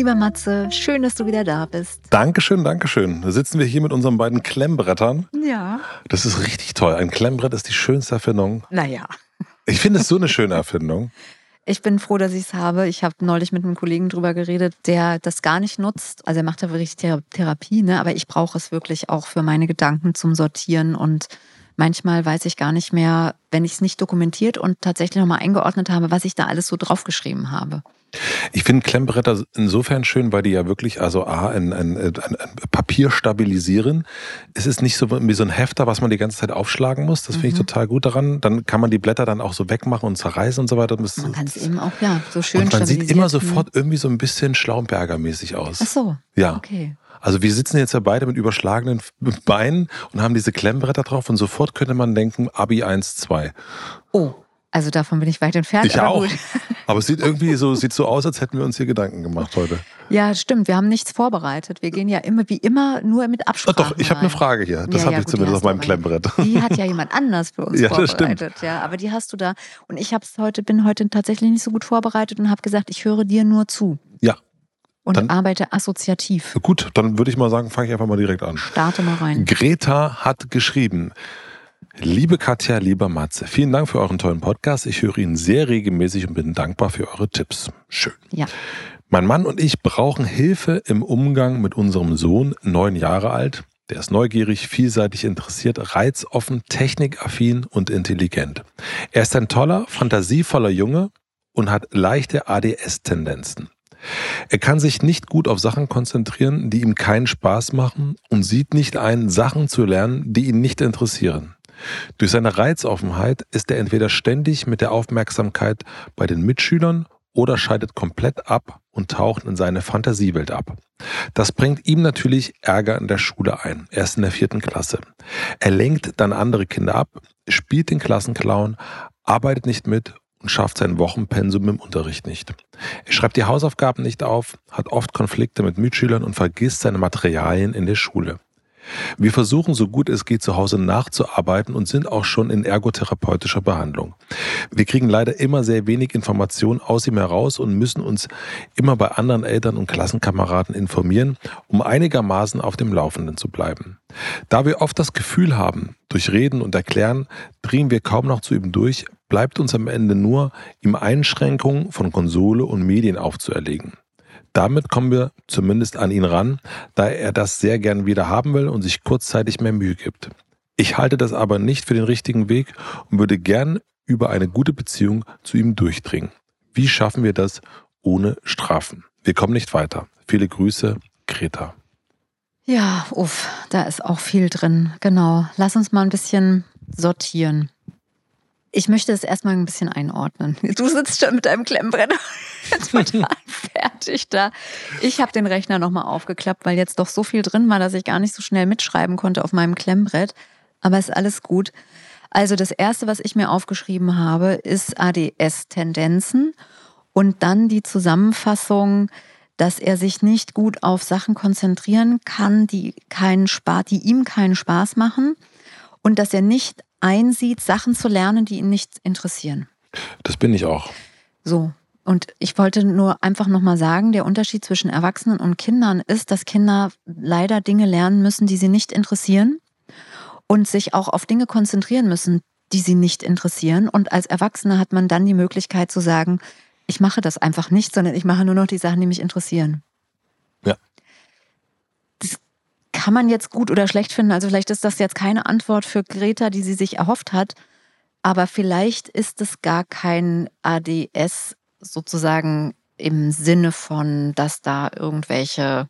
Lieber Matze, schön, dass du wieder da bist. Dankeschön, Dankeschön. Da sitzen wir hier mit unseren beiden Klemmbrettern. Ja. Das ist richtig toll. Ein Klemmbrett ist die schönste Erfindung. Naja. Ich finde es so eine schöne Erfindung. Ich bin froh, dass ich es habe. Ich habe neulich mit einem Kollegen drüber geredet, der das gar nicht nutzt. Also er macht da wirklich Therapie, ne? aber ich brauche es wirklich auch für meine Gedanken zum Sortieren und manchmal weiß ich gar nicht mehr, wenn ich es nicht dokumentiert und tatsächlich nochmal eingeordnet habe, was ich da alles so draufgeschrieben habe. Ich finde Klemmbretter insofern schön, weil die ja wirklich, also A, ein, ein, ein, ein, Papier stabilisieren. Es ist nicht so wie so ein Hefter, was man die ganze Zeit aufschlagen muss. Das finde ich mhm. total gut daran. Dann kann man die Blätter dann auch so wegmachen und zerreißen und so weiter. Man kann es eben auch, ja, so schön Und man sieht immer sofort irgendwie so ein bisschen Schlaumberger-mäßig aus. Ach so. Ja. Okay. Also wir sitzen jetzt ja beide mit überschlagenen Beinen und haben diese Klemmbretter drauf und sofort könnte man denken, Abi 1, 2. Oh. Also davon bin ich weit entfernt. Ich auch. Gut. Aber es sieht irgendwie so, sieht so aus, als hätten wir uns hier Gedanken gemacht heute. Ja, stimmt. Wir haben nichts vorbereitet. Wir gehen ja immer wie immer nur mit Absprache. Doch, ich habe eine Frage hier. Das ja, habe ja, ich gut, zumindest auf meinem Klemmbrett. Die hat ja jemand anders für uns ja, vorbereitet. Stimmt. Ja, aber die hast du da. Und ich hab's heute, bin heute tatsächlich nicht so gut vorbereitet und habe gesagt, ich höre dir nur zu. Ja. Und dann, arbeite assoziativ. Gut, dann würde ich mal sagen, fange ich einfach mal direkt an. Starte mal rein. Greta hat geschrieben. Liebe Katja, lieber Matze, vielen Dank für euren tollen Podcast. Ich höre ihn sehr regelmäßig und bin dankbar für eure Tipps. Schön. Ja. Mein Mann und ich brauchen Hilfe im Umgang mit unserem Sohn, neun Jahre alt. Der ist neugierig, vielseitig interessiert, reizoffen, technikaffin und intelligent. Er ist ein toller, fantasievoller Junge und hat leichte ADS-Tendenzen. Er kann sich nicht gut auf Sachen konzentrieren, die ihm keinen Spaß machen und sieht nicht ein, Sachen zu lernen, die ihn nicht interessieren. Durch seine Reizoffenheit ist er entweder ständig mit der Aufmerksamkeit bei den Mitschülern oder scheidet komplett ab und taucht in seine Fantasiewelt ab. Das bringt ihm natürlich Ärger in der Schule ein. Er ist in der vierten Klasse. Er lenkt dann andere Kinder ab, spielt den Klassenclown, arbeitet nicht mit und schafft sein Wochenpensum im Unterricht nicht. Er schreibt die Hausaufgaben nicht auf, hat oft Konflikte mit Mitschülern und vergisst seine Materialien in der Schule. Wir versuchen so gut es geht zu Hause nachzuarbeiten und sind auch schon in ergotherapeutischer Behandlung. Wir kriegen leider immer sehr wenig Informationen aus ihm heraus und müssen uns immer bei anderen Eltern und Klassenkameraden informieren, um einigermaßen auf dem Laufenden zu bleiben. Da wir oft das Gefühl haben, durch Reden und Erklären dringen wir kaum noch zu ihm durch, bleibt uns am Ende nur, ihm Einschränkungen von Konsole und Medien aufzuerlegen. Damit kommen wir zumindest an ihn ran, da er das sehr gern wieder haben will und sich kurzzeitig mehr Mühe gibt. Ich halte das aber nicht für den richtigen Weg und würde gern über eine gute Beziehung zu ihm durchdringen. Wie schaffen wir das ohne Strafen? Wir kommen nicht weiter. Viele Grüße, Greta. Ja, uff, da ist auch viel drin. Genau. Lass uns mal ein bisschen sortieren. Ich möchte es erstmal ein bisschen einordnen. Du sitzt schon mit deinem Klemmbrenner jetzt total fertig da. Ich habe den Rechner nochmal aufgeklappt, weil jetzt doch so viel drin war, dass ich gar nicht so schnell mitschreiben konnte auf meinem Klemmbrett. Aber ist alles gut. Also das Erste, was ich mir aufgeschrieben habe, ist ADS-Tendenzen und dann die Zusammenfassung, dass er sich nicht gut auf Sachen konzentrieren kann, die keinen Spaß, die ihm keinen Spaß machen und dass er nicht einsieht, Sachen zu lernen, die ihn nicht interessieren. Das bin ich auch. So. Und ich wollte nur einfach nochmal sagen, der Unterschied zwischen Erwachsenen und Kindern ist, dass Kinder leider Dinge lernen müssen, die sie nicht interessieren und sich auch auf Dinge konzentrieren müssen, die sie nicht interessieren. Und als Erwachsene hat man dann die Möglichkeit zu sagen, ich mache das einfach nicht, sondern ich mache nur noch die Sachen, die mich interessieren. Ja kann man jetzt gut oder schlecht finden. Also vielleicht ist das jetzt keine Antwort für Greta, die sie sich erhofft hat. Aber vielleicht ist es gar kein ADS sozusagen im Sinne von, dass da irgendwelche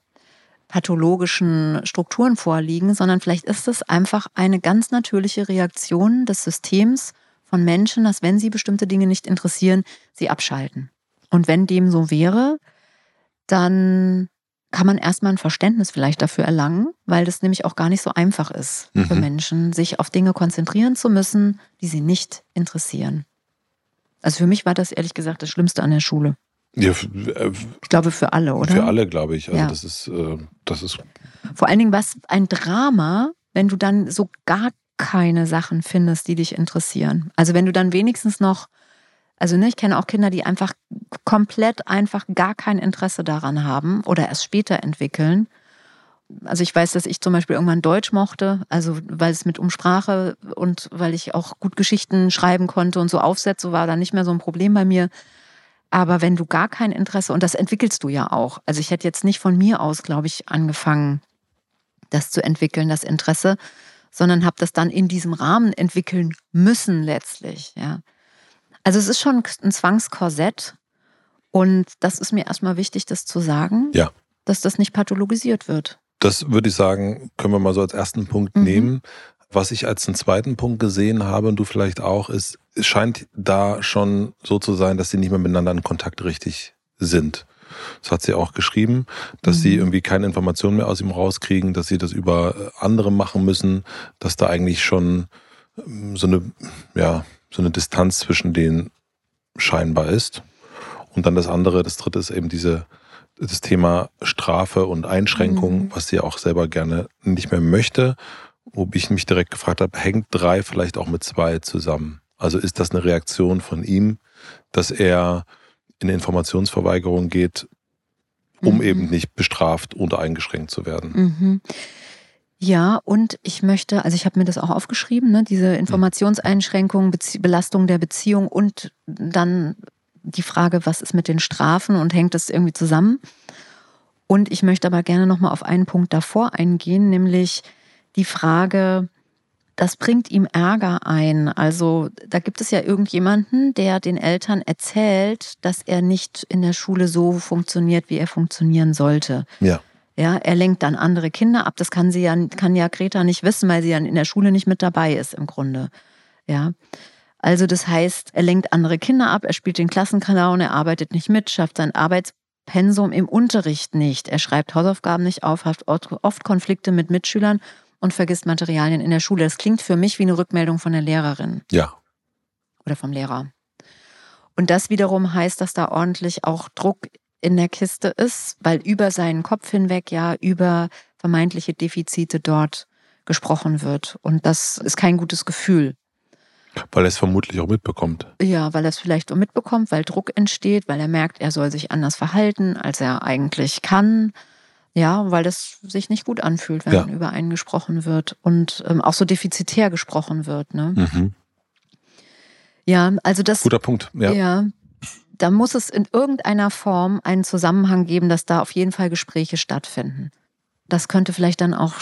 pathologischen Strukturen vorliegen, sondern vielleicht ist es einfach eine ganz natürliche Reaktion des Systems von Menschen, dass wenn sie bestimmte Dinge nicht interessieren, sie abschalten. Und wenn dem so wäre, dann kann man erstmal ein Verständnis vielleicht dafür erlangen, weil das nämlich auch gar nicht so einfach ist mhm. für Menschen, sich auf Dinge konzentrieren zu müssen, die sie nicht interessieren. Also für mich war das ehrlich gesagt das Schlimmste an der Schule. Ja, äh, ich glaube für alle, oder? Für alle, glaube ich. Also ja. das ist, äh, das ist. Vor allen Dingen was ein Drama, wenn du dann so gar keine Sachen findest, die dich interessieren. Also wenn du dann wenigstens noch, also ne, ich kenne auch Kinder, die einfach komplett einfach gar kein Interesse daran haben oder erst später entwickeln. Also ich weiß, dass ich zum Beispiel irgendwann Deutsch mochte, also weil es mit Umsprache und weil ich auch gut Geschichten schreiben konnte und so Aufsätze war da nicht mehr so ein Problem bei mir. Aber wenn du gar kein Interesse, und das entwickelst du ja auch, also ich hätte jetzt nicht von mir aus, glaube ich, angefangen, das zu entwickeln, das Interesse, sondern habe das dann in diesem Rahmen entwickeln müssen letztlich. Ja. Also es ist schon ein Zwangskorsett und das ist mir erstmal wichtig, das zu sagen, ja. dass das nicht pathologisiert wird. Das würde ich sagen, können wir mal so als ersten Punkt mhm. nehmen. Was ich als einen zweiten Punkt gesehen habe und du vielleicht auch, ist, es scheint da schon so zu sein, dass sie nicht mehr miteinander in Kontakt richtig sind. Das hat sie auch geschrieben, dass mhm. sie irgendwie keine Informationen mehr aus ihm rauskriegen, dass sie das über andere machen müssen, dass da eigentlich schon ähm, so eine, ja, so eine Distanz zwischen denen scheinbar ist. Und dann das andere, das dritte ist eben diese, das Thema Strafe und Einschränkung, mhm. was sie auch selber gerne nicht mehr möchte wo ich mich direkt gefragt habe, hängt drei vielleicht auch mit zwei zusammen? Also ist das eine Reaktion von ihm, dass er in Informationsverweigerung geht, um mhm. eben nicht bestraft oder eingeschränkt zu werden? Mhm. Ja, und ich möchte, also ich habe mir das auch aufgeschrieben, ne, diese Informationseinschränkung, Bezie Belastung der Beziehung und dann die Frage, was ist mit den Strafen und hängt das irgendwie zusammen? Und ich möchte aber gerne nochmal auf einen Punkt davor eingehen, nämlich die Frage, das bringt ihm Ärger ein. Also da gibt es ja irgendjemanden, der den Eltern erzählt, dass er nicht in der Schule so funktioniert, wie er funktionieren sollte. Ja. Ja, er lenkt dann andere Kinder ab. Das kann sie ja, kann ja Greta nicht wissen, weil sie ja in der Schule nicht mit dabei ist im Grunde. Ja. Also das heißt, er lenkt andere Kinder ab, er spielt den Klassenclown, er arbeitet nicht mit, schafft sein Arbeitspensum im Unterricht nicht, er schreibt Hausaufgaben nicht auf, hat oft Konflikte mit Mitschülern und vergisst Materialien in der Schule. Das klingt für mich wie eine Rückmeldung von der Lehrerin. Ja. Oder vom Lehrer. Und das wiederum heißt, dass da ordentlich auch Druck in der Kiste ist, weil über seinen Kopf hinweg ja über vermeintliche Defizite dort gesprochen wird. Und das ist kein gutes Gefühl. Weil er es vermutlich auch mitbekommt. Ja, weil er es vielleicht auch mitbekommt, weil Druck entsteht, weil er merkt, er soll sich anders verhalten, als er eigentlich kann. Ja, weil das sich nicht gut anfühlt, wenn ja. über einen gesprochen wird und ähm, auch so defizitär gesprochen wird. Ne? Mhm. Ja, also das. Guter Punkt. Ja. ja. Da muss es in irgendeiner Form einen Zusammenhang geben, dass da auf jeden Fall Gespräche stattfinden. Das könnte vielleicht dann auch,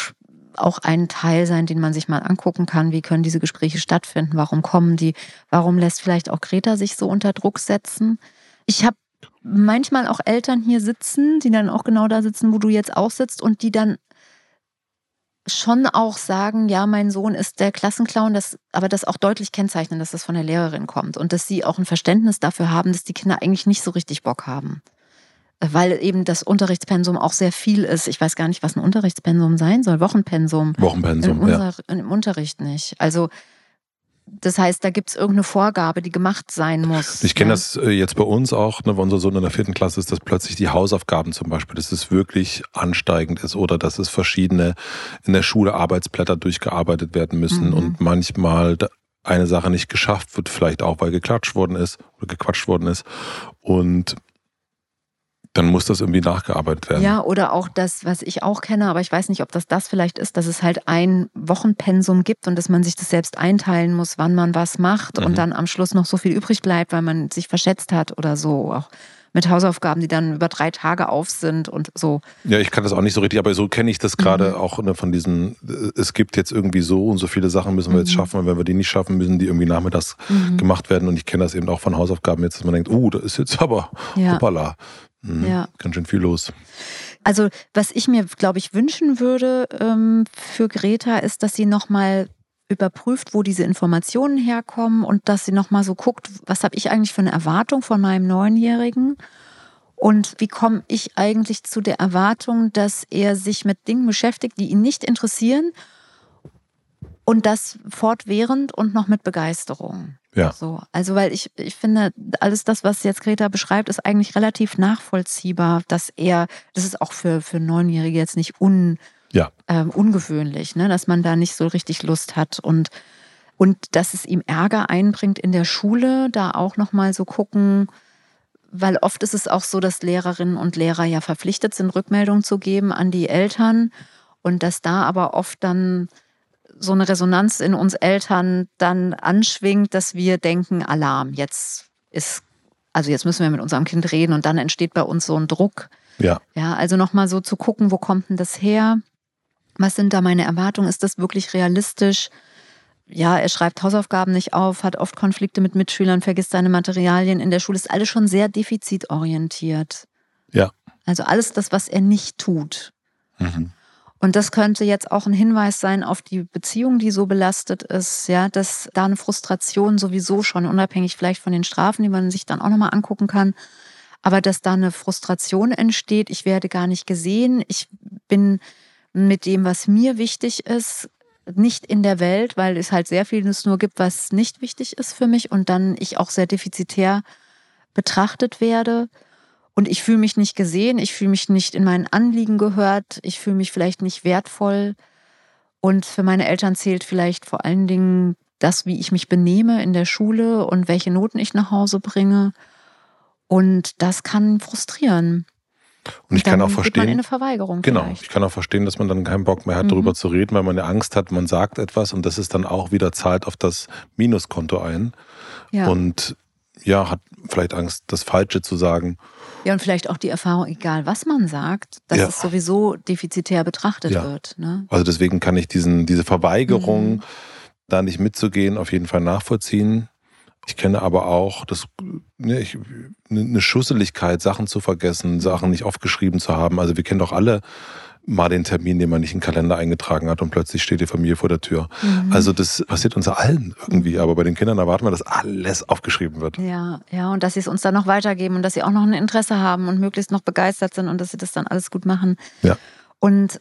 auch ein Teil sein, den man sich mal angucken kann. Wie können diese Gespräche stattfinden? Warum kommen die? Warum lässt vielleicht auch Greta sich so unter Druck setzen? Ich habe manchmal auch Eltern hier sitzen, die dann auch genau da sitzen, wo du jetzt auch sitzt und die dann schon auch sagen, ja, mein Sohn ist der Klassenclown, das, aber das auch deutlich kennzeichnen, dass das von der Lehrerin kommt und dass sie auch ein Verständnis dafür haben, dass die Kinder eigentlich nicht so richtig Bock haben. Weil eben das Unterrichtspensum auch sehr viel ist. Ich weiß gar nicht, was ein Unterrichtspensum sein soll. Wochenpensum. Wochenpensum, Im, ja. Im Unterricht nicht. Also das heißt, da gibt es irgendeine Vorgabe, die gemacht sein muss. Ich kenne ja. das äh, jetzt bei uns auch, ne, wenn unser Sohn in der vierten Klasse ist, dass plötzlich die Hausaufgaben zum Beispiel, dass es wirklich ansteigend ist oder dass es verschiedene in der Schule Arbeitsblätter durchgearbeitet werden müssen mhm. und manchmal eine Sache nicht geschafft wird, vielleicht auch, weil geklatscht worden ist oder gequatscht worden ist. Und dann muss das irgendwie nachgearbeitet werden. Ja, oder auch das, was ich auch kenne, aber ich weiß nicht, ob das das vielleicht ist, dass es halt ein Wochenpensum gibt und dass man sich das selbst einteilen muss, wann man was macht mhm. und dann am Schluss noch so viel übrig bleibt, weil man sich verschätzt hat oder so. Auch mit Hausaufgaben, die dann über drei Tage auf sind und so. Ja, ich kann das auch nicht so richtig, aber so kenne ich das gerade mhm. auch ne, von diesen, es gibt jetzt irgendwie so und so viele Sachen müssen wir jetzt mhm. schaffen und wenn wir die nicht schaffen, müssen die irgendwie nachmittags mhm. gemacht werden und ich kenne das eben auch von Hausaufgaben jetzt, dass man denkt, oh, uh, da ist jetzt aber, ja. hoppala, Mhm. Ja. Ganz schön viel los. Also was ich mir, glaube ich, wünschen würde ähm, für Greta, ist, dass sie nochmal überprüft, wo diese Informationen herkommen und dass sie nochmal so guckt, was habe ich eigentlich für eine Erwartung von meinem Neunjährigen und wie komme ich eigentlich zu der Erwartung, dass er sich mit Dingen beschäftigt, die ihn nicht interessieren und das fortwährend und noch mit Begeisterung. Ja. So, also weil ich, ich finde, alles das, was jetzt Greta beschreibt, ist eigentlich relativ nachvollziehbar, dass er, das ist auch für, für Neunjährige jetzt nicht un, ja. äh, ungewöhnlich, ne? dass man da nicht so richtig Lust hat und, und dass es ihm Ärger einbringt in der Schule, da auch nochmal so gucken, weil oft ist es auch so, dass Lehrerinnen und Lehrer ja verpflichtet sind, Rückmeldungen zu geben an die Eltern und dass da aber oft dann so eine Resonanz in uns Eltern dann anschwingt, dass wir denken, Alarm, jetzt ist, also jetzt müssen wir mit unserem Kind reden und dann entsteht bei uns so ein Druck. Ja. Ja, also nochmal so zu gucken, wo kommt denn das her? Was sind da meine Erwartungen? Ist das wirklich realistisch? Ja, er schreibt Hausaufgaben nicht auf, hat oft Konflikte mit Mitschülern, vergisst seine Materialien in der Schule, ist alles schon sehr defizitorientiert. Ja. Also alles das, was er nicht tut. Mhm. Und das könnte jetzt auch ein Hinweis sein auf die Beziehung, die so belastet ist, ja, dass da eine Frustration sowieso schon, unabhängig vielleicht von den Strafen, die man sich dann auch nochmal angucken kann, aber dass da eine Frustration entsteht, ich werde gar nicht gesehen, ich bin mit dem, was mir wichtig ist, nicht in der Welt, weil es halt sehr vieles nur gibt, was nicht wichtig ist für mich und dann ich auch sehr defizitär betrachtet werde. Und ich fühle mich nicht gesehen, ich fühle mich nicht in meinen Anliegen gehört, ich fühle mich vielleicht nicht wertvoll. Und für meine Eltern zählt vielleicht vor allen Dingen das, wie ich mich benehme in der Schule und welche Noten ich nach Hause bringe. Und das kann frustrieren. Und ich dann kann auch verstehen, genau, vielleicht. ich kann auch verstehen, dass man dann keinen Bock mehr hat, Mhm. darüber zu reden, weil man ja Angst hat, man sagt etwas und das ist dann auch wieder zahlt auf das Minuskonto ein Ja. und ja, hat vielleicht Angst, das Falsche zu sagen. ja, und vielleicht auch die Erfahrung, egal was man sagt, dass Ja. es sowieso defizitär betrachtet Ja. wird. Ne? Also deswegen kann ich diesen, diese Verweigerung, Mhm. da nicht mitzugehen, auf jeden Fall nachvollziehen. Ich kenne aber auch das, ne, ich, eine Schusseligkeit, Sachen zu vergessen, Sachen nicht aufgeschrieben zu haben. Also wir kennen doch alle mal den Termin, den man nicht in den Kalender eingetragen hat und plötzlich steht die Familie vor der Tür. Mhm. Also das passiert uns allen irgendwie, aber bei den Kindern erwarten wir, dass alles aufgeschrieben wird. Ja, ja, und dass sie es uns dann noch weitergeben und dass sie auch noch ein Interesse haben und möglichst noch begeistert sind und dass sie das dann alles gut machen. Ja. Und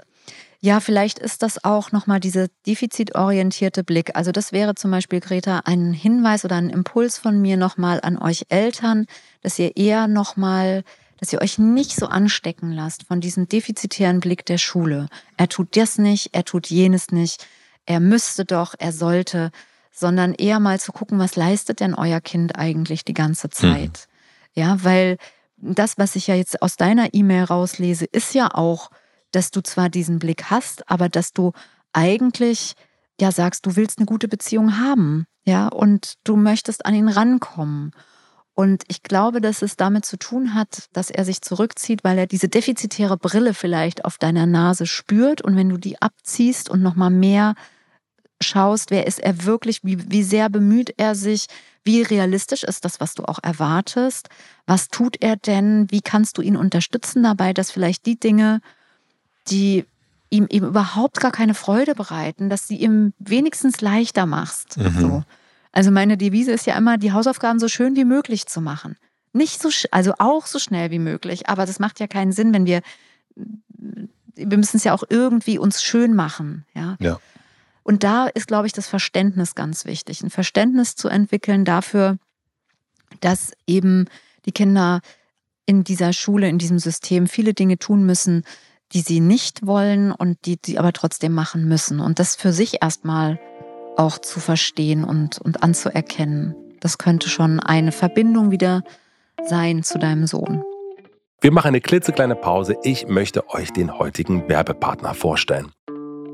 ja, vielleicht ist das auch nochmal dieser defizitorientierte Blick. Also das wäre zum Beispiel, Greta, ein Hinweis oder ein Impuls von mir nochmal an euch Eltern, dass ihr eher nochmal, dass ihr euch nicht so anstecken lasst von diesem defizitären Blick der Schule. Er tut das nicht, er tut jenes nicht, er müsste doch, er sollte, sondern eher mal zu gucken, was leistet denn euer Kind eigentlich die ganze Zeit. Ja, weil das, was ich ja jetzt aus deiner E-Mail rauslese, ist ja auch, dass du zwar diesen Blick hast, aber dass du eigentlich ja sagst, du willst eine gute Beziehung haben, ja, und du möchtest an ihn rankommen. Und ich glaube, dass es damit zu tun hat, dass er sich zurückzieht, weil er diese defizitäre Brille vielleicht auf deiner Nase spürt. Und wenn du die abziehst und nochmal mehr schaust, wer ist er wirklich, wie, wie sehr bemüht er sich, wie realistisch ist das, was du auch erwartest, was tut er denn, wie kannst du ihn unterstützen dabei, dass vielleicht die Dinge, die ihm eben überhaupt gar keine Freude bereiten, dass sie ihm wenigstens leichter machst. Mhm. So. Also meine Devise ist ja immer, die Hausaufgaben so schön wie möglich zu machen. Nicht so, also auch so schnell wie möglich, aber das macht ja keinen Sinn, wenn wir, wir müssen es ja auch irgendwie uns schön machen, ja. Ja. Und da ist, glaube ich, das Verständnis ganz wichtig. Ein Verständnis zu entwickeln dafür, dass eben die Kinder in dieser Schule, in diesem System viele Dinge tun müssen, die sie nicht wollen und die sie aber trotzdem machen müssen. Und das für sich erstmal auch zu verstehen und, und anzuerkennen. Das könnte schon eine Verbindung wieder sein zu deinem Sohn. Wir machen eine klitzekleine Pause. Ich möchte euch den heutigen Werbepartner vorstellen.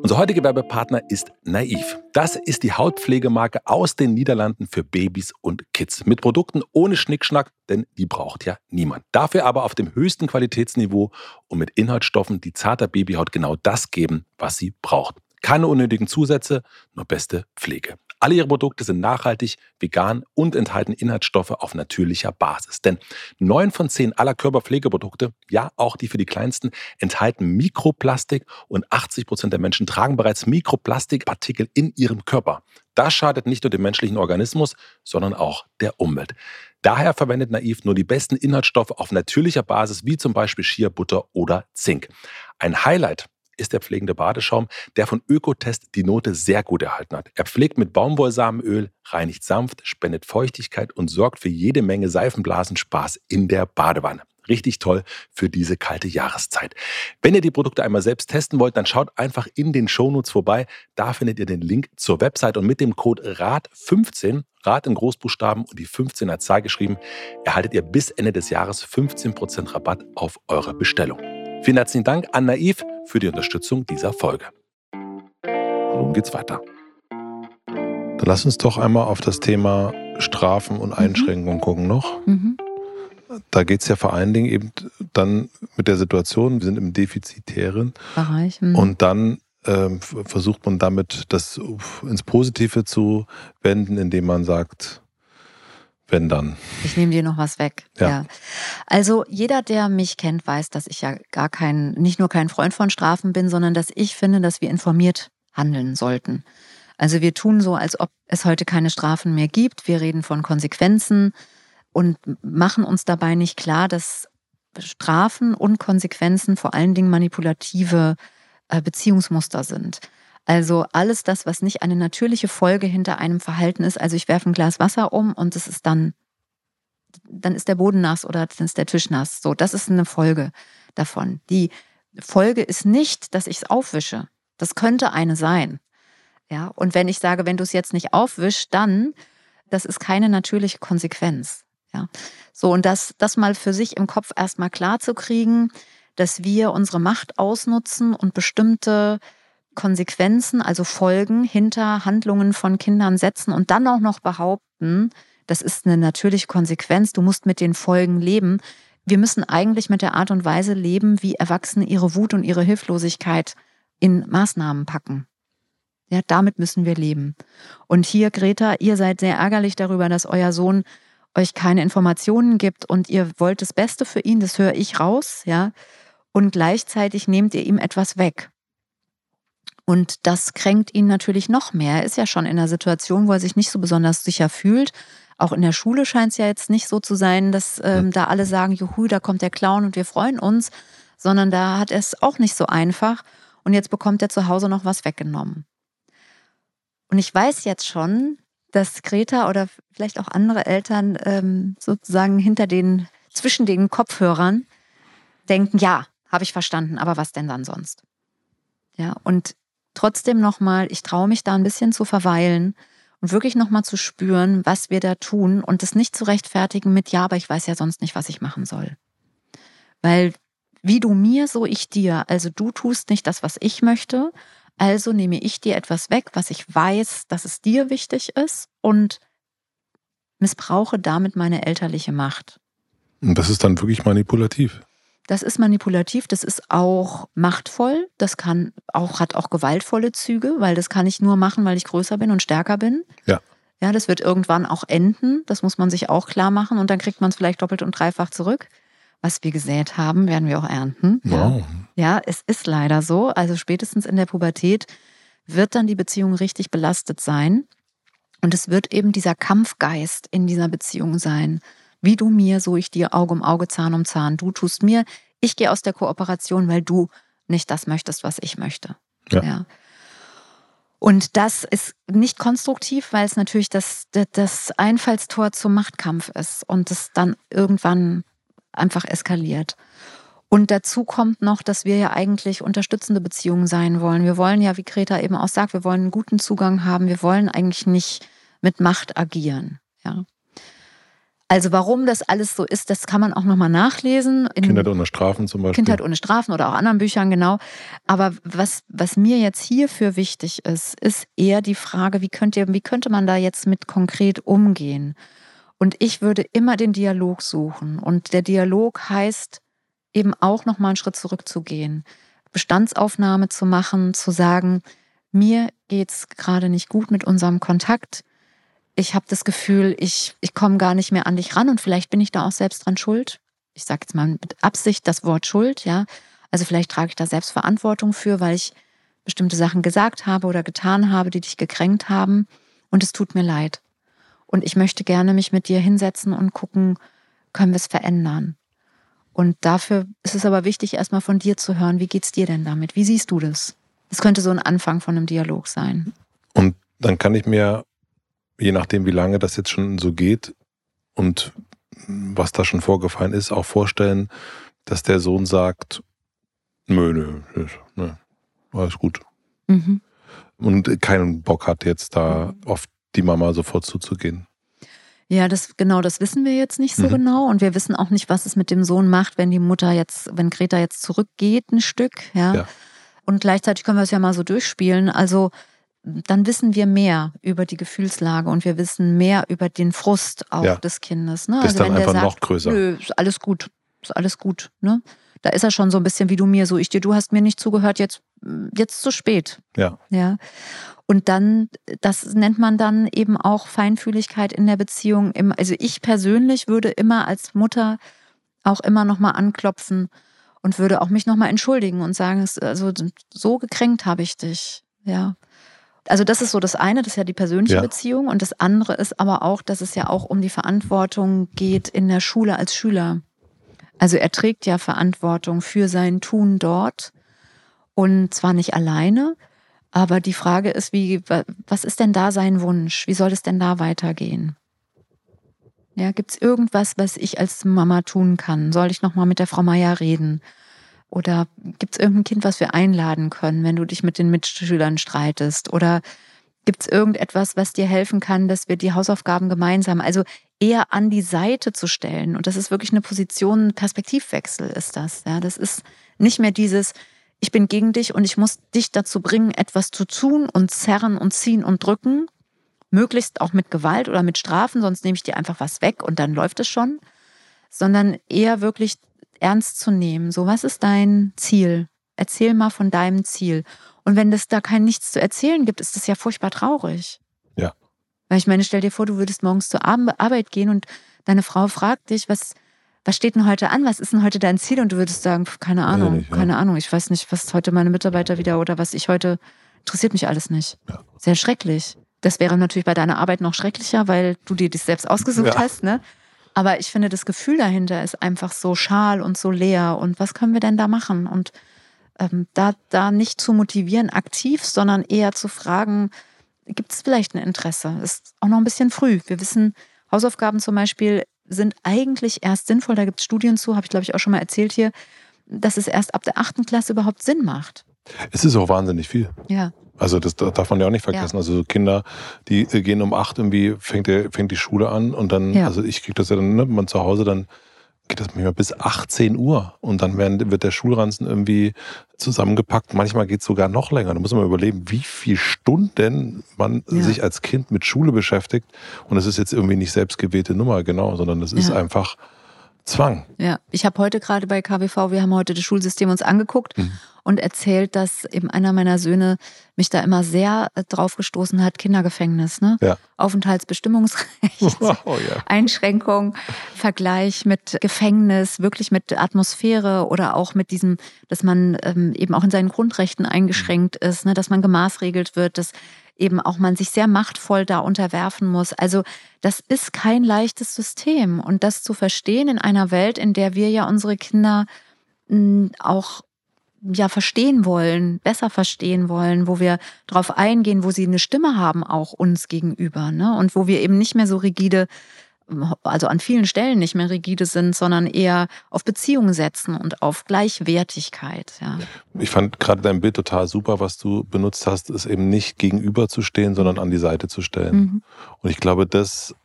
Unser heutiger Werbepartner ist Naiv. Das ist die Hautpflegemarke aus den Niederlanden für Babys und Kids. Mit Produkten ohne Schnickschnack, denn die braucht ja niemand. Dafür aber auf dem höchsten Qualitätsniveau und mit Inhaltsstoffen, die zarter Babyhaut genau das geben, was sie braucht. Keine unnötigen Zusätze, nur beste Pflege. Alle ihre Produkte sind nachhaltig, vegan und enthalten Inhaltsstoffe auf natürlicher Basis. Denn neun von zehn aller Körperpflegeprodukte, ja auch die für die kleinsten, enthalten Mikroplastik und 80 Prozent der Menschen tragen bereits Mikroplastikpartikel in ihrem Körper. Das schadet nicht nur dem menschlichen Organismus, sondern auch der Umwelt. Daher verwendet Naiv nur die besten Inhaltsstoffe auf natürlicher Basis, wie zum Beispiel Schierbutter oder Zink. Ein Highlight ist der pflegende Badeschaum, der von Ökotest die Note sehr gut erhalten hat. Er pflegt mit Baumwollsamenöl, reinigt sanft, spendet Feuchtigkeit und sorgt für jede Menge Seifenblasenspaß in der Badewanne. Richtig toll für diese kalte Jahreszeit. Wenn ihr die Produkte einmal selbst testen wollt, dann schaut einfach in den Shownotes vorbei. Da findet ihr den Link zur Website und mit dem Code RAD15, RAD in Großbuchstaben und die 15 als Zahl geschrieben, erhaltet ihr bis Ende des Jahres 15% Rabatt auf eure Bestellung. Vielen herzlichen Dank an Naiv für die Unterstützung dieser Folge. Und nun geht's weiter. Dann lass uns doch einmal auf das Thema Strafen und mhm. Einschränkungen mhm. gucken noch. Mhm. Da geht es ja vor allen Dingen eben dann mit der Situation, wir sind im defizitären Bereich. Mhm. Und dann ähm, versucht man damit das ins Positive zu wenden, indem man sagt, wenn dann. Ich nehme dir noch was weg. Ja. ja. Also jeder, der mich kennt, weiß, dass ich ja gar kein, nicht nur kein Freund von Strafen bin, sondern dass ich finde, dass wir informiert handeln sollten. Also wir tun so, als ob es heute keine Strafen mehr gibt. Wir reden von Konsequenzen und machen uns dabei nicht klar, dass Strafen und Konsequenzen vor allen Dingen manipulative äh, Beziehungsmuster sind. Also alles das, was nicht eine natürliche Folge hinter einem Verhalten ist. Also ich werfe ein Glas Wasser um und es ist dann, dann ist der Boden nass oder dann ist der Tisch nass. So, das ist eine Folge davon. Die Folge ist nicht, dass ich es aufwische. Das könnte eine sein. Ja, und wenn ich sage, wenn du es jetzt nicht aufwischst, dann, das ist keine natürliche Konsequenz. Ja, so und das, das mal für sich im Kopf erstmal klar zu kriegen, dass wir unsere Macht ausnutzen und bestimmte Konsequenzen, also Folgen hinter Handlungen von Kindern setzen und dann auch noch behaupten, das ist eine natürliche Konsequenz, du musst mit den Folgen leben. Wir müssen eigentlich mit der Art und Weise leben, wie Erwachsene ihre Wut und ihre Hilflosigkeit in Maßnahmen packen. Ja, damit müssen wir leben. Und hier, Greta, ihr seid sehr ärgerlich darüber, dass euer Sohn euch keine Informationen gibt und ihr wollt das Beste für ihn, das höre ich raus, ja. Und gleichzeitig nehmt ihr ihm etwas weg. Und das kränkt ihn natürlich noch mehr. Er ist ja schon in einer Situation, wo er sich nicht so besonders sicher fühlt. Auch in der Schule scheint es ja jetzt nicht so zu sein, dass ähm, da alle sagen, juhu, da kommt der Clown und wir freuen uns, sondern da hat er es auch nicht so einfach. Und jetzt bekommt er zu Hause noch was weggenommen. Und ich weiß jetzt schon, dass Greta oder vielleicht auch andere Eltern ähm, sozusagen hinter den, zwischen den Kopfhörern denken, ja, habe ich verstanden, aber was denn dann sonst? Ja, und trotzdem nochmal, ich traue mich da ein bisschen zu verweilen und wirklich nochmal zu spüren, was wir da tun und es nicht zu rechtfertigen mit, ja, aber ich weiß ja sonst nicht, was ich machen soll. Weil wie du mir, so ich dir. Also du tust nicht das, was ich möchte, also nehme ich dir etwas weg, was ich weiß, dass es dir wichtig ist und missbrauche damit meine elterliche Macht. Und das ist dann wirklich manipulativ. Das ist manipulativ, das ist auch machtvoll, das kann auch, hat auch gewaltvolle Züge, weil das kann ich nur machen, weil ich größer bin und stärker bin. Ja. Ja, das wird irgendwann auch enden, das muss man sich auch klar machen und dann kriegt man es vielleicht doppelt und dreifach zurück. Was wir gesät haben, werden wir auch ernten. Wow. Ja, es ist leider so. Also spätestens in der Pubertät wird dann die Beziehung richtig belastet sein. Und es wird eben dieser Kampfgeist in dieser Beziehung sein. Wie du mir, so ich dir, Auge um Auge, Zahn um Zahn. Du tust mir, ich gehe aus der Kooperation, weil du nicht das möchtest, was ich möchte. Ja. ja. Und das ist nicht konstruktiv, weil es natürlich das, das Einfallstor zum Machtkampf ist und es dann irgendwann einfach eskaliert. Und dazu kommt noch, dass wir ja eigentlich unterstützende Beziehungen sein wollen. Wir wollen ja, wie Greta eben auch sagt, wir wollen einen guten Zugang haben. Wir wollen eigentlich nicht mit Macht agieren. Ja. Also warum das alles so ist, das kann man auch nochmal nachlesen. In Kindheit ohne Strafen zum Beispiel. Kindheit ohne Strafen oder auch anderen Büchern, genau. Aber was, was mir jetzt hierfür wichtig ist, ist eher die Frage, wie, könnt ihr, wie könnte man da jetzt mit konkret umgehen? Und ich würde immer den Dialog suchen. Und der Dialog heißt eben auch nochmal einen Schritt zurückzugehen. Bestandsaufnahme zu machen, zu sagen, mir geht's gerade nicht gut mit unserem Kontakt. Ich habe das Gefühl, ich, ich komme gar nicht mehr an dich ran und vielleicht bin ich da auch selbst dran schuld. Ich sage jetzt mal mit Absicht das Wort Schuld, ja. Also vielleicht trage ich da selbst Verantwortung für, weil ich bestimmte Sachen gesagt habe oder getan habe, die dich gekränkt haben. Und es tut mir leid. Und ich möchte gerne mich mit dir hinsetzen und gucken, können wir es verändern. Und dafür ist es aber wichtig, erstmal von dir zu hören, wie geht's dir denn damit? Wie siehst du das? Das könnte so ein Anfang von einem Dialog sein. Und dann kann ich mir, je nachdem, wie lange das jetzt schon so geht und was da schon vorgefallen ist, auch vorstellen, dass der Sohn sagt, nö, nö, nö alles gut. Mhm. Und keinen Bock hat jetzt da mhm. auf die Mama sofort zuzugehen. Ja, das genau, das wissen wir jetzt nicht so mhm. genau und wir wissen auch nicht, was es mit dem Sohn macht, wenn die Mutter jetzt, wenn Greta jetzt zurückgeht ein Stück, ja. ja. Und gleichzeitig können wir es ja mal so durchspielen. Also dann wissen wir mehr über die Gefühlslage und wir wissen mehr über den Frust auch ja. des Kindes. Ne? Ist also dann einfach sagt, noch größer. Nö, ist alles gut, ist alles gut. Ne? Da ist er schon so ein bisschen wie du mir, so ich dir, du hast mir nicht zugehört, jetzt, jetzt zu spät. Ja. Ja. Und dann, das nennt man dann eben auch Feinfühligkeit in der Beziehung. Also ich persönlich würde immer als Mutter auch immer nochmal anklopfen und würde auch mich nochmal entschuldigen und sagen, also so gekränkt habe ich dich. Ja. Also das ist so das eine, das ist ja die persönliche ja. Beziehung. Und das andere ist aber auch, dass es ja auch um die Verantwortung geht in der Schule als Schüler. Also er trägt ja Verantwortung für sein Tun dort. Und zwar nicht alleine, aber die Frage ist, wie, was ist denn da sein Wunsch? Wie soll es denn da weitergehen? Ja, gibt es irgendwas, was ich als Mama tun kann? Soll ich nochmal mit der Frau Meier reden? Oder gibt es irgendein Kind, was wir einladen können, wenn du dich mit den Mitschülern streitest? Oder gibt es irgendetwas, was dir helfen kann, dass wir die Hausaufgaben gemeinsam, also eher an die Seite zu stellen? Und das ist wirklich eine Position, ein Perspektivwechsel ist das. Ja, das ist nicht mehr dieses, ich bin gegen dich und ich muss dich dazu bringen, etwas zu tun und zerren und ziehen und drücken, möglichst auch mit Gewalt oder mit Strafen, sonst nehme ich dir einfach was weg und dann läuft es schon, sondern eher wirklich ernst zu nehmen. So, was ist dein Ziel? Erzähl mal von deinem Ziel. Und wenn es da kein nichts zu erzählen gibt, ist das ja furchtbar traurig. Ja. Weil ich meine, stell dir vor, du würdest morgens zur Arbeit gehen und deine Frau fragt dich, was, was steht denn heute an? Was ist denn heute dein Ziel? Und du würdest sagen, keine Ahnung, nicht, ja. keine Ahnung. Ich weiß nicht, was heute meine Mitarbeiter wieder oder was ich heute, interessiert mich alles nicht. Ja. Sehr schrecklich. Das wäre natürlich bei deiner Arbeit noch schrecklicher, weil du dir das selbst ausgesucht ja. hast, ne? Aber ich finde, das Gefühl dahinter ist einfach so schal und so leer. Und was können wir denn da machen? Und ähm, da, da nicht zu motivieren aktiv, sondern eher zu fragen, gibt es vielleicht ein Interesse? Ist auch noch ein bisschen früh. Wir wissen, Hausaufgaben zum Beispiel sind eigentlich erst sinnvoll. Da gibt es Studien zu, habe ich glaube ich auch schon mal erzählt hier, dass es erst ab der achten Klasse überhaupt Sinn macht. Es ist auch wahnsinnig viel. Ja. Also das darf man ja auch nicht vergessen. Ja. Also Kinder, die äh, gehen um acht irgendwie, fängt, der, fängt die Schule an und dann, ja. also ich kriege das ja dann, ne, man zu Hause dann geht das manchmal bis 18 Uhr und dann werden, wird der Schulranzen irgendwie zusammengepackt. Manchmal geht es sogar noch länger. Da muss man überlegen, wie viele Stunden man ja. sich als Kind mit Schule beschäftigt. Und es ist jetzt irgendwie nicht selbstgewählte Nummer, genau, sondern es ist einfach Zwang. Ja, ich habe heute gerade bei KWV, wir haben heute das Schulsystem uns angeguckt mhm. und erzählt, dass eben einer meiner Söhne mich da immer sehr äh, drauf gestoßen hat, Kindergefängnis, ne? Ja. Aufenthaltsbestimmungsrecht, oh, ja. Einschränkung, Vergleich mit Gefängnis, wirklich mit Atmosphäre oder auch mit diesem, dass man ähm, eben auch in seinen Grundrechten eingeschränkt ist, ne? dass man gemaßregelt wird, dass eben auch man sich sehr machtvoll da unterwerfen muss. Also das ist kein leichtes System. Und das zu verstehen in einer Welt, in der wir ja unsere Kinder hm, auch ja verstehen wollen, besser verstehen wollen, wo wir darauf eingehen, wo sie eine Stimme haben, auch uns gegenüber, ne? Und wo wir eben nicht mehr so rigide also an vielen Stellen nicht mehr rigide sind, sondern eher auf Beziehungen setzen und auf Gleichwertigkeit. Ja. Ich fand gerade dein Bild total super, was du benutzt hast, ist eben nicht gegenüber zu stehen, sondern an die Seite zu stellen. Mhm. Und ich glaube, das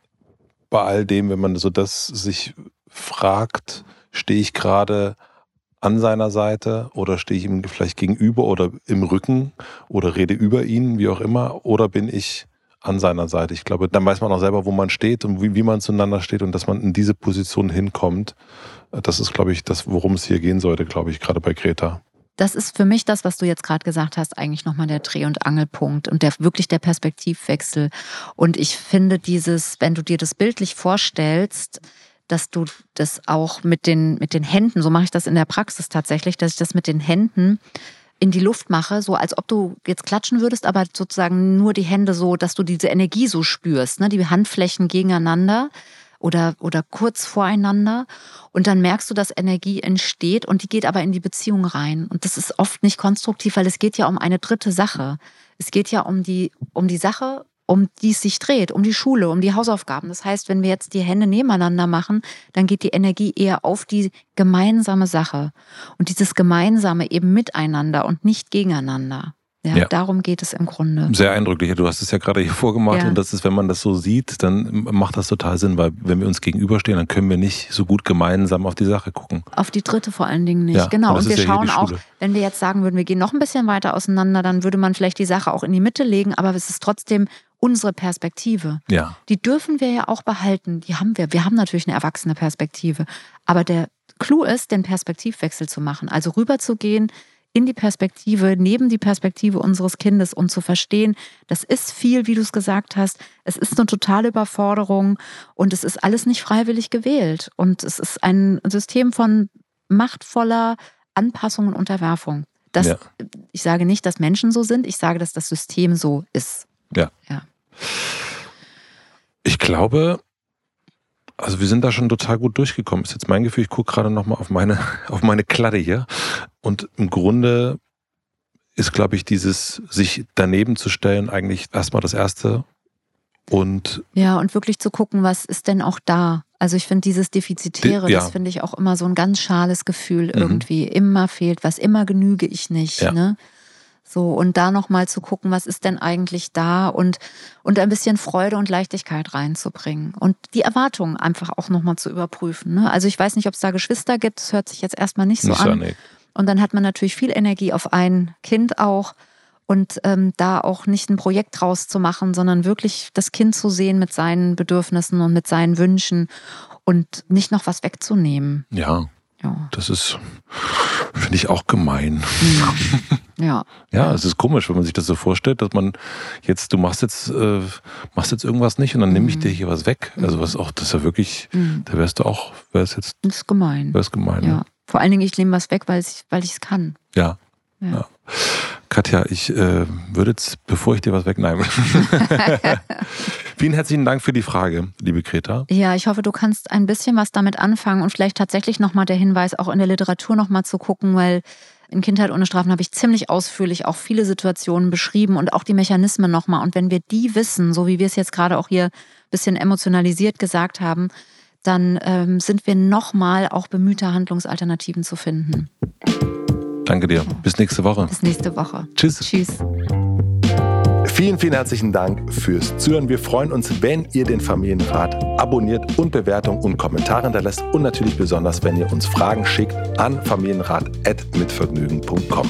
bei all dem, wenn man so das sich fragt, stehe ich gerade an seiner Seite oder stehe ich ihm vielleicht gegenüber oder im Rücken oder rede über ihn, wie auch immer, oder bin ich an seiner Seite. Ich glaube, dann weiß man auch selber, wo man steht und wie, wie man zueinander steht und dass man in diese Position hinkommt. Das ist, glaube ich, das, worum es hier gehen sollte, glaube ich, gerade bei Greta. das ist für mich das, was du jetzt gerade gesagt hast, eigentlich nochmal der Dreh- und Angelpunkt und der wirklich der Perspektivwechsel. Und ich finde dieses, wenn du dir das bildlich vorstellst, dass du das auch mit den, mit den Händen, so mache ich das in der Praxis tatsächlich, dass ich das mit den Händen in die Luft mache, so als ob du jetzt klatschen würdest, aber sozusagen nur die Hände so, dass du diese Energie so spürst, ne? die Handflächen gegeneinander oder, oder kurz voreinander. Und dann merkst du, dass Energie entsteht und die geht aber in die Beziehung rein. Und das ist oft nicht konstruktiv, weil es geht ja um eine dritte Sache. Es geht ja um die, um die Sache, um die es sich dreht, um die Schule, um die Hausaufgaben. Das heißt, wenn wir jetzt die Hände nebeneinander machen, dann geht die Energie eher auf die gemeinsame Sache. Und dieses Gemeinsame eben miteinander und nicht gegeneinander. Ja, ja, darum geht es im Grunde. Sehr eindrücklich. Du hast es ja gerade hier vorgemacht ja. und das ist, wenn man das so sieht, dann macht das total Sinn, weil wenn wir uns gegenüberstehen, dann können wir nicht so gut gemeinsam auf die Sache gucken. Auf die dritte vor allen Dingen nicht. Ja, genau. Und wir schauen auch, wenn wir jetzt sagen würden, wir gehen noch ein bisschen weiter auseinander, dann würde man vielleicht die Sache auch in die Mitte legen, aber es ist trotzdem unsere Perspektive. Ja. Die dürfen wir ja auch behalten. Die haben wir. Wir haben natürlich eine erwachsene Perspektive. Aber der Clou ist, den Perspektivwechsel zu machen. Also rüberzugehen in die Perspektive, neben die Perspektive unseres Kindes und zu verstehen, das ist viel, wie du es gesagt hast. Es ist eine totale Überforderung und es ist alles nicht freiwillig gewählt. Und es ist ein System von machtvoller Anpassung und Unterwerfung. Das, ja. Ich sage nicht, dass Menschen so sind, ich sage, dass das System so ist. Ja. ja. Ich glaube, also wir sind da schon total gut durchgekommen. Ist jetzt mein Gefühl, ich gucke gerade nochmal auf meine, auf meine Kladde hier. Und im Grunde ist, glaube ich, dieses sich daneben zu stellen eigentlich erstmal das Erste. Und ja, und wirklich zu gucken, was ist denn auch da? Also ich finde dieses Defizitäre, ja. das finde ich auch immer so ein ganz schales Gefühl mhm. irgendwie. Immer fehlt was, immer genüge ich nicht. Ja. Ne? So, und da nochmal zu gucken, was ist denn eigentlich da und, und ein bisschen Freude und Leichtigkeit reinzubringen und die Erwartungen einfach auch nochmal zu überprüfen. Ne? Also ich weiß nicht, ob es da Geschwister gibt, das hört sich jetzt erstmal nicht so nicht an. So, Und dann hat man natürlich viel Energie auf ein Kind auch und ähm, da auch nicht ein Projekt draus zu machen, sondern wirklich das Kind zu sehen mit seinen Bedürfnissen und mit seinen Wünschen und nicht noch was wegzunehmen. Ja. Ja. Das ist, finde ich auch gemein. Ja. Ja, es ist komisch, wenn man sich das so vorstellt, dass man jetzt, du machst jetzt, äh, machst jetzt irgendwas nicht und dann mhm. nehme ich dir hier was weg. Also was auch, das ist ja wirklich, mhm. da wärst du auch, wär's jetzt. Das ist gemein. Wär's gemein. Ja. Ne? Vor allen Dingen, ich nehme was weg, weil ich weil es kann. Ja. ja. ja. Katja, ich äh, würde jetzt, bevor ich dir was wegnehme. Vielen herzlichen Dank für die Frage, liebe Greta. Ja, ich hoffe, du kannst ein bisschen was damit anfangen und vielleicht tatsächlich nochmal der Hinweis, auch in der Literatur nochmal zu gucken, weil in Kindheit ohne Strafen habe ich ziemlich ausführlich auch viele Situationen beschrieben und auch die Mechanismen nochmal. Und wenn wir die wissen, so wie wir es jetzt gerade auch hier ein bisschen emotionalisiert gesagt haben, dann ähm, sind wir nochmal auch bemühter, Handlungsalternativen zu finden. Danke dir. Bis nächste Woche. Bis nächste Woche. Tschüss. Tschüss. Vielen, vielen herzlichen Dank fürs Zuhören. Wir freuen uns, wenn ihr den Familienrat abonniert und Bewertungen und Kommentare hinterlässt und natürlich besonders, wenn ihr uns Fragen schickt an familienrat.mitvergnügen.com.